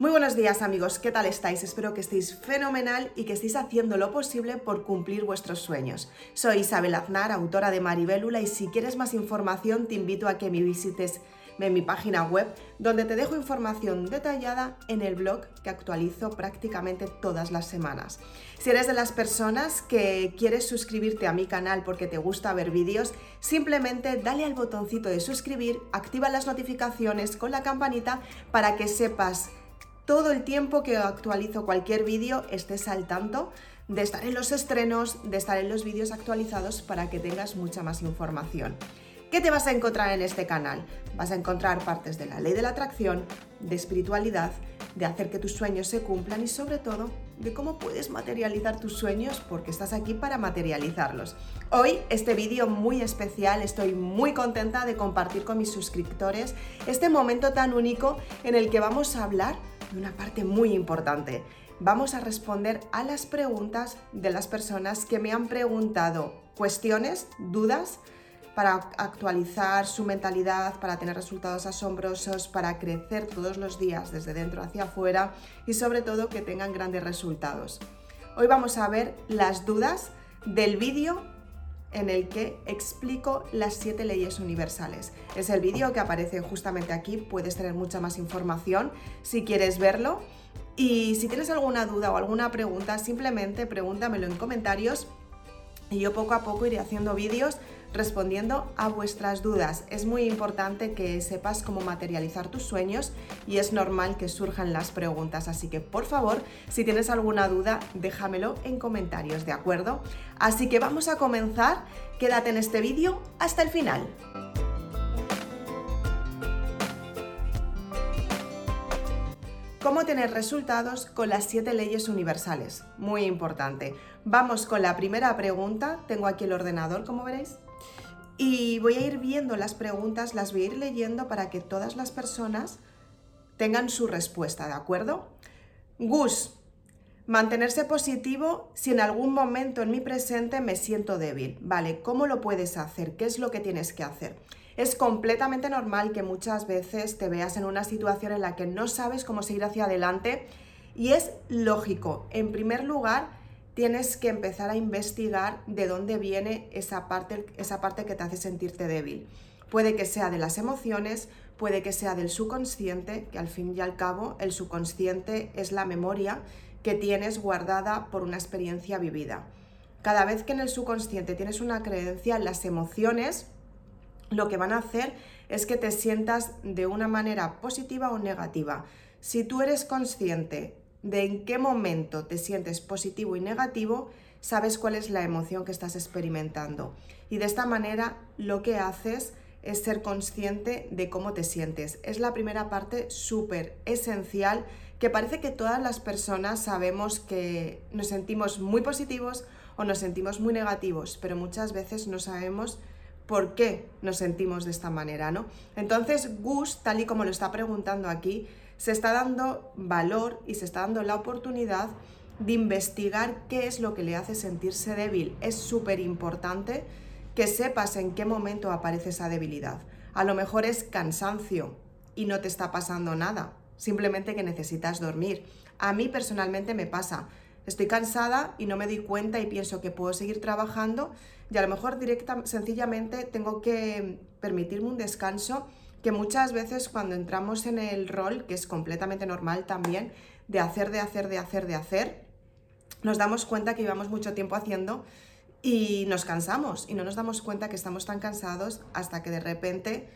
Muy buenos días amigos, ¿qué tal estáis? Espero que estéis fenomenal y que estéis haciendo lo posible por cumplir vuestros sueños. Soy Isabel Aznar, autora de Maribélula y si quieres más información te invito a que me visites en mi página web donde te dejo información detallada en el blog que actualizo prácticamente todas las semanas. Si eres de las personas que quieres suscribirte a mi canal porque te gusta ver vídeos, simplemente dale al botoncito de suscribir, activa las notificaciones con la campanita para que sepas todo el tiempo que actualizo cualquier vídeo estés al tanto de estar en los estrenos, de estar en los vídeos actualizados para que tengas mucha más información. ¿Qué te vas a encontrar en este canal? Vas a encontrar partes de la ley de la atracción, de espiritualidad, de hacer que tus sueños se cumplan y sobre todo de cómo puedes materializar tus sueños porque estás aquí para materializarlos. Hoy este vídeo muy especial, estoy muy contenta de compartir con mis suscriptores este momento tan único en el que vamos a hablar de una parte muy importante. Vamos a responder a las preguntas de las personas que me han preguntado cuestiones, dudas, para actualizar su mentalidad, para tener resultados asombrosos, para crecer todos los días desde dentro hacia afuera y sobre todo que tengan grandes resultados. Hoy vamos a ver las dudas del vídeo en el que explico las siete leyes universales. Es el vídeo que aparece justamente aquí, puedes tener mucha más información si quieres verlo. Y si tienes alguna duda o alguna pregunta, simplemente pregúntamelo en comentarios y yo poco a poco iré haciendo vídeos respondiendo a vuestras dudas. Es muy importante que sepas cómo materializar tus sueños y es normal que surjan las preguntas, así que por favor, si tienes alguna duda, déjamelo en comentarios, ¿de acuerdo? Así que vamos a comenzar, quédate en este vídeo hasta el final. ¿Cómo tener resultados con las siete leyes universales? Muy importante. Vamos con la primera pregunta. Tengo aquí el ordenador, como veréis. Y voy a ir viendo las preguntas, las voy a ir leyendo para que todas las personas tengan su respuesta, ¿de acuerdo? Gus, mantenerse positivo si en algún momento en mi presente me siento débil. Vale, ¿cómo lo puedes hacer? ¿Qué es lo que tienes que hacer? Es completamente normal que muchas veces te veas en una situación en la que no sabes cómo seguir hacia adelante y es lógico. En primer lugar, tienes que empezar a investigar de dónde viene esa parte, esa parte que te hace sentirte débil. Puede que sea de las emociones, puede que sea del subconsciente, que al fin y al cabo el subconsciente es la memoria que tienes guardada por una experiencia vivida. Cada vez que en el subconsciente tienes una creencia, las emociones lo que van a hacer es que te sientas de una manera positiva o negativa. Si tú eres consciente de en qué momento te sientes positivo y negativo, sabes cuál es la emoción que estás experimentando. Y de esta manera lo que haces es ser consciente de cómo te sientes. Es la primera parte súper esencial que parece que todas las personas sabemos que nos sentimos muy positivos o nos sentimos muy negativos, pero muchas veces no sabemos por qué nos sentimos de esta manera, ¿no? Entonces, Gus, tal y como lo está preguntando aquí, se está dando valor y se está dando la oportunidad de investigar qué es lo que le hace sentirse débil. Es súper importante que sepas en qué momento aparece esa debilidad. A lo mejor es cansancio y no te está pasando nada, simplemente que necesitas dormir. A mí personalmente me pasa. Estoy cansada y no me doy cuenta y pienso que puedo seguir trabajando y a lo mejor directa, sencillamente tengo que permitirme un descanso que muchas veces cuando entramos en el rol, que es completamente normal también, de hacer, de hacer, de hacer, de hacer, nos damos cuenta que llevamos mucho tiempo haciendo y nos cansamos y no nos damos cuenta que estamos tan cansados hasta que de repente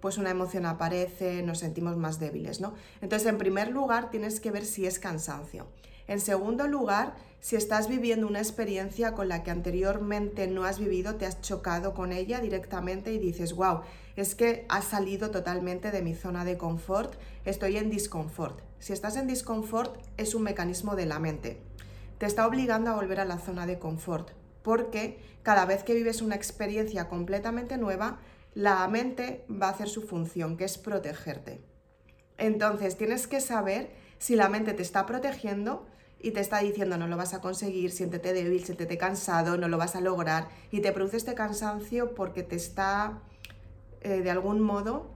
pues una emoción aparece, nos sentimos más débiles, ¿no? Entonces, en primer lugar, tienes que ver si es cansancio. En segundo lugar, si estás viviendo una experiencia con la que anteriormente no has vivido, te has chocado con ella directamente y dices, wow, es que has salido totalmente de mi zona de confort, estoy en disconfort. Si estás en disconfort es un mecanismo de la mente. Te está obligando a volver a la zona de confort, porque cada vez que vives una experiencia completamente nueva, la mente va a hacer su función, que es protegerte. Entonces tienes que saber si la mente te está protegiendo y te está diciendo no lo vas a conseguir, siéntete débil, siéntete cansado, no lo vas a lograr y te produce este cansancio porque te está eh, de algún modo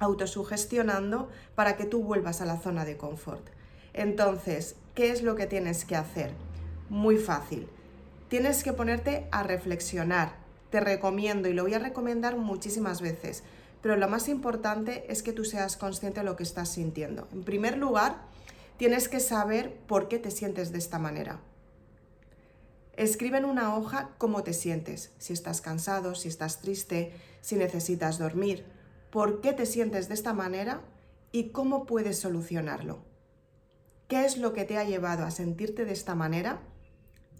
autosugestionando para que tú vuelvas a la zona de confort. Entonces, ¿qué es lo que tienes que hacer? Muy fácil. Tienes que ponerte a reflexionar. Te recomiendo y lo voy a recomendar muchísimas veces, pero lo más importante es que tú seas consciente de lo que estás sintiendo. En primer lugar, tienes que saber por qué te sientes de esta manera. Escribe en una hoja cómo te sientes, si estás cansado, si estás triste, si necesitas dormir, por qué te sientes de esta manera y cómo puedes solucionarlo. ¿Qué es lo que te ha llevado a sentirte de esta manera?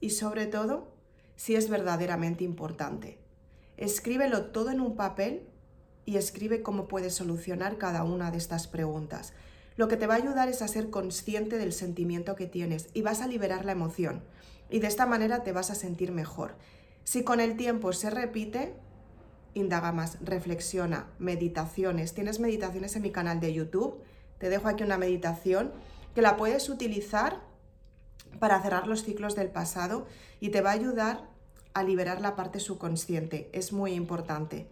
Y sobre todo, si es verdaderamente importante. Escríbelo todo en un papel y escribe cómo puedes solucionar cada una de estas preguntas. Lo que te va a ayudar es a ser consciente del sentimiento que tienes y vas a liberar la emoción y de esta manera te vas a sentir mejor. Si con el tiempo se repite, indaga más, reflexiona, meditaciones. Tienes meditaciones en mi canal de YouTube. Te dejo aquí una meditación que la puedes utilizar para cerrar los ciclos del pasado y te va a ayudar a liberar la parte subconsciente. Es muy importante.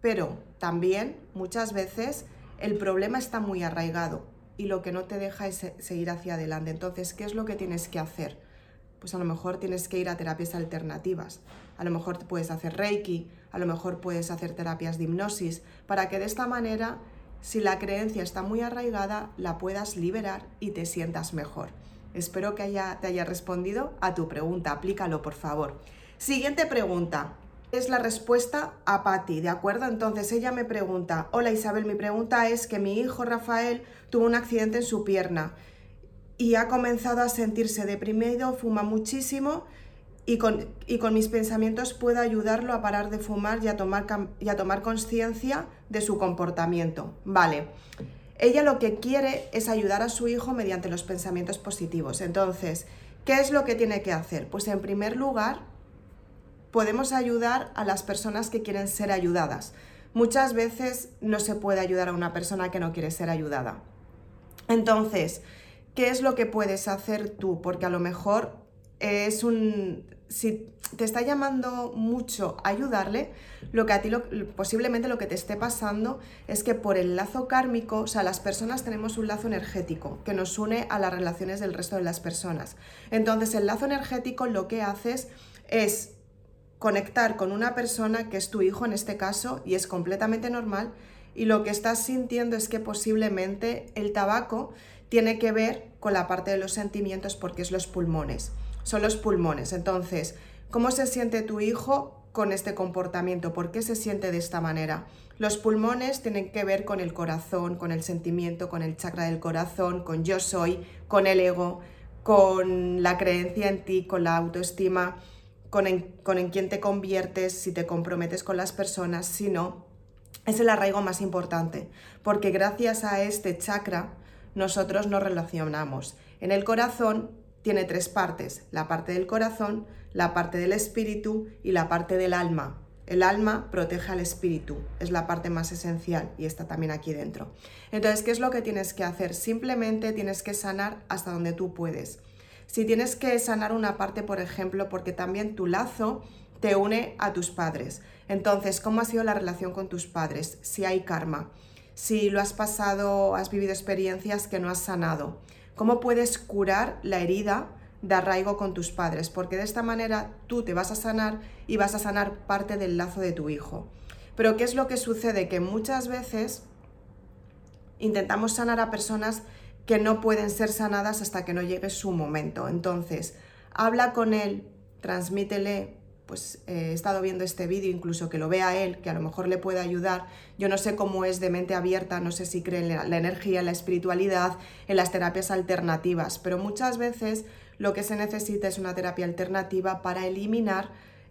Pero también muchas veces el problema está muy arraigado y lo que no te deja es seguir hacia adelante. Entonces, ¿qué es lo que tienes que hacer? pues a lo mejor tienes que ir a terapias alternativas. A lo mejor puedes hacer Reiki, a lo mejor puedes hacer terapias de hipnosis, para que de esta manera, si la creencia está muy arraigada, la puedas liberar y te sientas mejor. Espero que haya, te haya respondido a tu pregunta. Aplícalo, por favor. Siguiente pregunta. Es la respuesta a Patti, ¿de acuerdo? Entonces ella me pregunta, hola Isabel, mi pregunta es que mi hijo Rafael tuvo un accidente en su pierna y ha comenzado a sentirse deprimido, fuma muchísimo y con, y con mis pensamientos puedo ayudarlo a parar de fumar y a tomar, y a tomar conciencia de su comportamiento. Vale. Ella lo que quiere es ayudar a su hijo mediante los pensamientos positivos. Entonces, ¿qué es lo que tiene que hacer? Pues en primer lugar, podemos ayudar a las personas que quieren ser ayudadas. Muchas veces no se puede ayudar a una persona que no quiere ser ayudada. Entonces, ¿qué es lo que puedes hacer tú? Porque a lo mejor es un... Si te está llamando mucho ayudarle, lo que a ti posiblemente lo que te esté pasando es que por el lazo kármico, o sea, las personas tenemos un lazo energético que nos une a las relaciones del resto de las personas. Entonces, el lazo energético lo que haces es conectar con una persona que es tu hijo en este caso y es completamente normal y lo que estás sintiendo es que posiblemente el tabaco tiene que ver con la parte de los sentimientos porque es los pulmones. Son los pulmones. Entonces, ¿cómo se siente tu hijo con este comportamiento? ¿Por qué se siente de esta manera? Los pulmones tienen que ver con el corazón, con el sentimiento, con el chakra del corazón, con yo soy, con el ego, con la creencia en ti, con la autoestima, con en, con en quién te conviertes, si te comprometes con las personas, si no. Es el arraigo más importante, porque gracias a este chakra, nosotros nos relacionamos. En el corazón tiene tres partes, la parte del corazón, la parte del espíritu y la parte del alma. El alma protege al espíritu, es la parte más esencial y está también aquí dentro. Entonces, ¿qué es lo que tienes que hacer? Simplemente tienes que sanar hasta donde tú puedes. Si tienes que sanar una parte, por ejemplo, porque también tu lazo te une a tus padres. Entonces, ¿cómo ha sido la relación con tus padres? Si hay karma si lo has pasado, has vivido experiencias que no has sanado. ¿Cómo puedes curar la herida de arraigo con tus padres? Porque de esta manera tú te vas a sanar y vas a sanar parte del lazo de tu hijo. Pero ¿qué es lo que sucede? Que muchas veces intentamos sanar a personas que no pueden ser sanadas hasta que no llegue su momento. Entonces, habla con él, transmítele pues eh, he estado viendo este vídeo, incluso que lo vea él, que a lo mejor le pueda ayudar. Yo no sé cómo es de mente abierta, no sé si cree en la, energía, en la espiritualidad, en las terapias alternativas, pero muchas veces lo que se necesita es una terapia alternativa para eliminar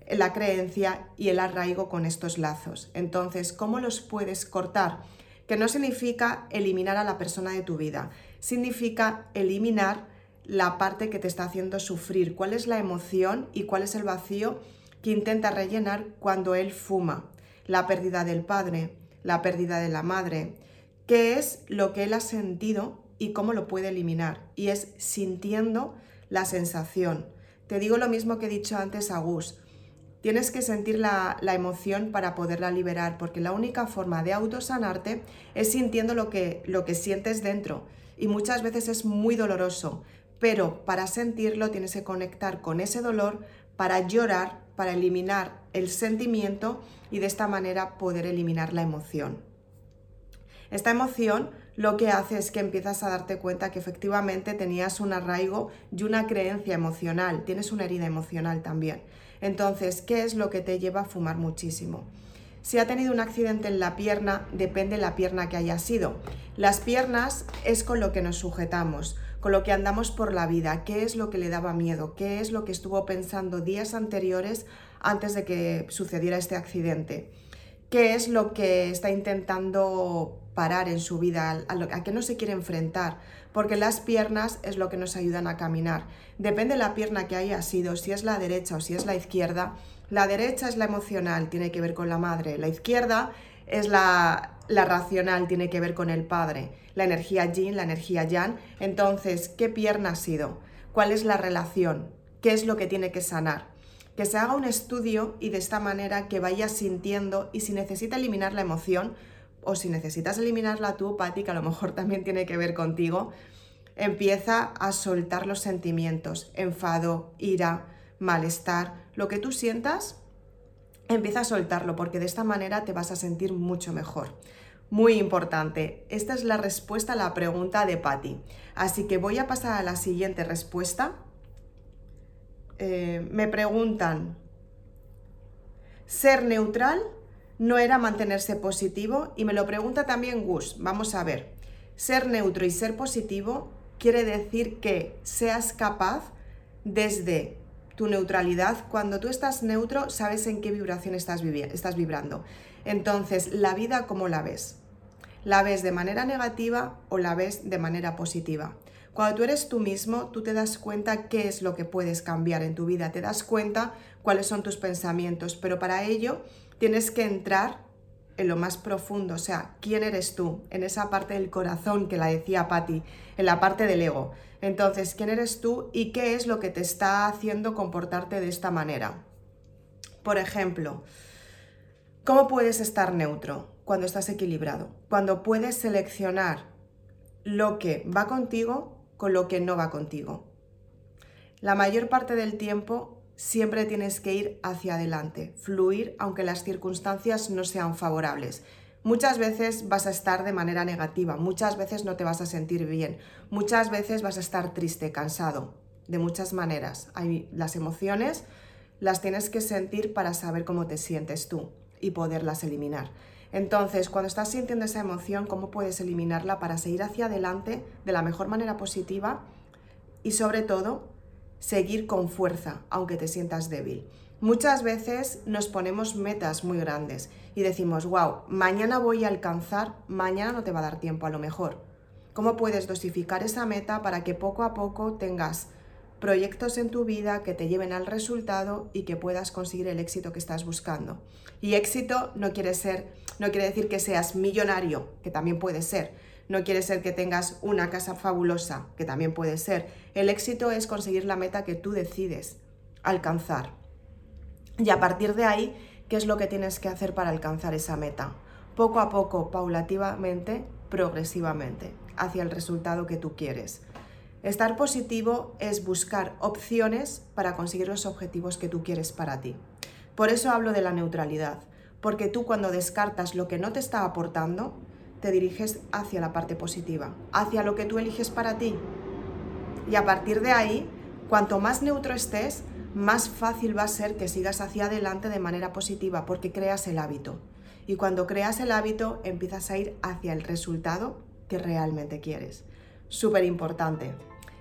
la creencia y el arraigo con estos lazos. Entonces, ¿cómo los puedes cortar? Que no significa eliminar a la persona de tu vida, significa eliminar la parte que te está haciendo sufrir, cuál es la emoción y cuál es el vacío que intenta rellenar cuando él fuma, la pérdida del padre, la pérdida de la madre, qué es lo que él ha sentido y cómo lo puede eliminar. Y es sintiendo la sensación. Te digo lo mismo que he dicho antes a Gus. Tienes que sentir la, emoción para poderla liberar, porque la única forma de autosanarte es sintiendo lo que, lo que sientes dentro. Y muchas veces es muy doloroso, pero para sentirlo tienes que conectar con ese dolor para llorar, para eliminar el sentimiento y de esta manera poder eliminar la emoción. Esta emoción lo que hace es que empiezas a darte cuenta que efectivamente tenías un arraigo y una creencia emocional, tienes una herida emocional también. Entonces, ¿qué es lo que te lleva a fumar muchísimo? Si ha tenido un accidente en la pierna, depende de la pierna que haya sido. Las piernas es con lo que nos sujetamos, con lo que andamos por la vida, qué es lo que le daba miedo, qué es lo que estuvo pensando días anteriores antes de que sucediera este accidente, qué es lo que está intentando parar en su vida, a, a qué no se quiere enfrentar, porque las piernas es lo que nos ayudan a caminar. Depende de la pierna que haya sido, si es la derecha o si es la izquierda. La derecha es la emocional, tiene que ver con la madre. La izquierda es la, la racional, tiene que ver con el padre. La energía yin, la energía yang. Entonces, ¿qué pierna ha sido? ¿Cuál es la relación? ¿Qué es lo que tiene que sanar? Que se haga un estudio y de esta manera que vayas sintiendo y si necesita eliminar la emoción, o si necesitas eliminarla tú, Patti, que a lo mejor también tiene que ver contigo, empieza a soltar los sentimientos, enfado, ira, malestar, lo que tú sientas, empieza a soltarlo porque de esta manera te vas a sentir mucho mejor. Muy importante, esta es la respuesta a la pregunta de Patti. Así que voy a pasar a la siguiente respuesta. Eh, me preguntan, ¿ser neutral no era mantenerse positivo y me lo pregunta también Gus. Vamos a ver, ser neutro y ser positivo quiere decir que seas capaz desde tu neutralidad, cuando tú estás neutro sabes en qué vibración estás, estás vibrando. Entonces, la vida, ¿cómo la ves? ¿La ves de manera negativa o la ves de manera positiva? Cuando tú eres tú mismo, tú te das cuenta qué es lo que puedes cambiar en tu vida, te das cuenta cuáles son tus pensamientos, pero para ello tienes que entrar en lo más profundo, o sea, quién eres tú, en esa parte del corazón que la decía Patti, en la parte del ego. Entonces, ¿quién eres tú y qué es lo que te está haciendo comportarte de esta manera? Por ejemplo, ¿cómo puedes estar neutro cuando estás equilibrado? Cuando puedes seleccionar lo que va contigo con lo que no va contigo. La mayor parte del tiempo siempre tienes que ir hacia adelante, fluir aunque las circunstancias no sean favorables. Muchas veces vas a estar de manera negativa, muchas veces no te vas a sentir bien, muchas veces vas a estar triste, cansado, de muchas maneras. Hay las emociones, las tienes que sentir para saber cómo te sientes tú y poderlas eliminar. Entonces, cuando estás sintiendo esa emoción, ¿cómo puedes eliminarla para seguir hacia adelante de la mejor manera positiva? Y sobre todo, seguir con fuerza, aunque te sientas débil. Muchas veces nos ponemos metas muy grandes y decimos, wow, mañana voy a alcanzar, mañana no te va a dar tiempo a lo mejor. ¿Cómo puedes dosificar esa meta para que poco a poco tengas proyectos en tu vida que te lleven al resultado y que puedas conseguir el éxito que estás buscando? Y éxito no quiere ser, no quiere decir que seas millonario, que también puede ser, no quiere ser que tengas una casa fabulosa, que también puede ser. El éxito es conseguir la meta que tú decides alcanzar. Y a partir de ahí, ¿qué es lo que tienes que hacer para alcanzar esa meta? Poco a poco, paulativamente, progresivamente, hacia el resultado que tú quieres. Estar positivo es buscar opciones para conseguir los objetivos que tú quieres para ti. Por eso hablo de la neutralidad, porque tú cuando descartas lo que no te está aportando, te diriges hacia la parte positiva, hacia lo que tú eliges para ti. Y a partir de ahí, cuanto más neutro estés, más fácil va a ser que sigas hacia adelante de manera positiva porque creas el hábito. Y cuando creas el hábito, empiezas a ir hacia el resultado que realmente quieres. Súper importante.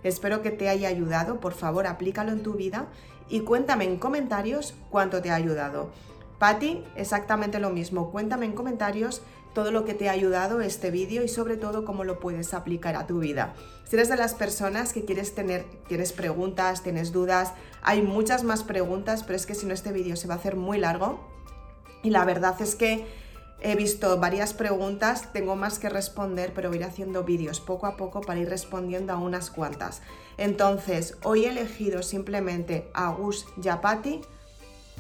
Espero que te haya ayudado. Por favor, aplícalo en tu vida y cuéntame en comentarios cuánto te ha ayudado. Patti, exactamente lo mismo. Cuéntame en comentarios todo lo que te ha ayudado este vídeo y sobre todo cómo lo puedes aplicar a tu vida. Si eres de las personas que quieres tener, tienes preguntas, tienes dudas, hay muchas más preguntas, pero es que si no este vídeo se va a hacer muy largo y la verdad es que he visto varias preguntas, tengo más que responder, pero voy a ir haciendo vídeos poco a poco para ir respondiendo a unas cuantas. Entonces, hoy he elegido simplemente a Gus Yapati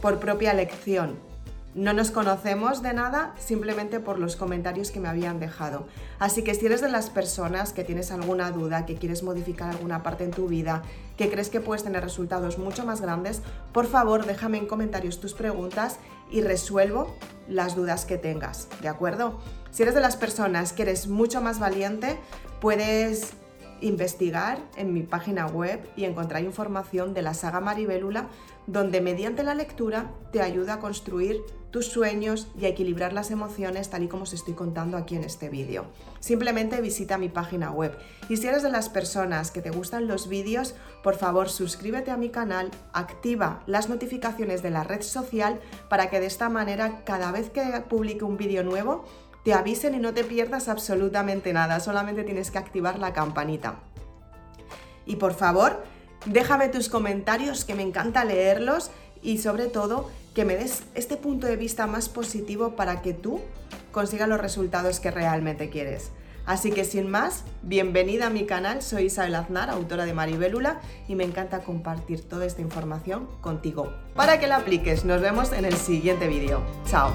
por propia elección. No nos conocemos de nada simplemente por los comentarios que me habían dejado. Así que si eres de las personas que tienes alguna duda, que quieres modificar alguna parte en tu vida, que crees que puedes tener resultados mucho más grandes, por favor déjame en comentarios tus preguntas y resuelvo las dudas que tengas, ¿de acuerdo? Si eres de las personas que eres mucho más valiente, puedes investigar en mi página web y encontrar información de la saga Maribélula, donde mediante la lectura te ayuda a construir tus sueños y a equilibrar las emociones tal y como os estoy contando aquí en este vídeo. Simplemente visita mi página web. Y si eres de las personas que te gustan los vídeos, por favor suscríbete a mi canal, activa las notificaciones de la red social para que de esta manera cada vez que publique un vídeo nuevo te avisen y no te pierdas absolutamente nada, solamente tienes que activar la campanita. Y por favor, déjame tus comentarios que me encanta leerlos y sobre todo que me des este punto de vista más positivo para que tú consigas los resultados que realmente quieres. Así que sin más, bienvenida a mi canal, soy Isabel Aznar, autora de Maribélula, y me encanta compartir toda esta información contigo para que la apliques. Nos vemos en el siguiente vídeo. Chao.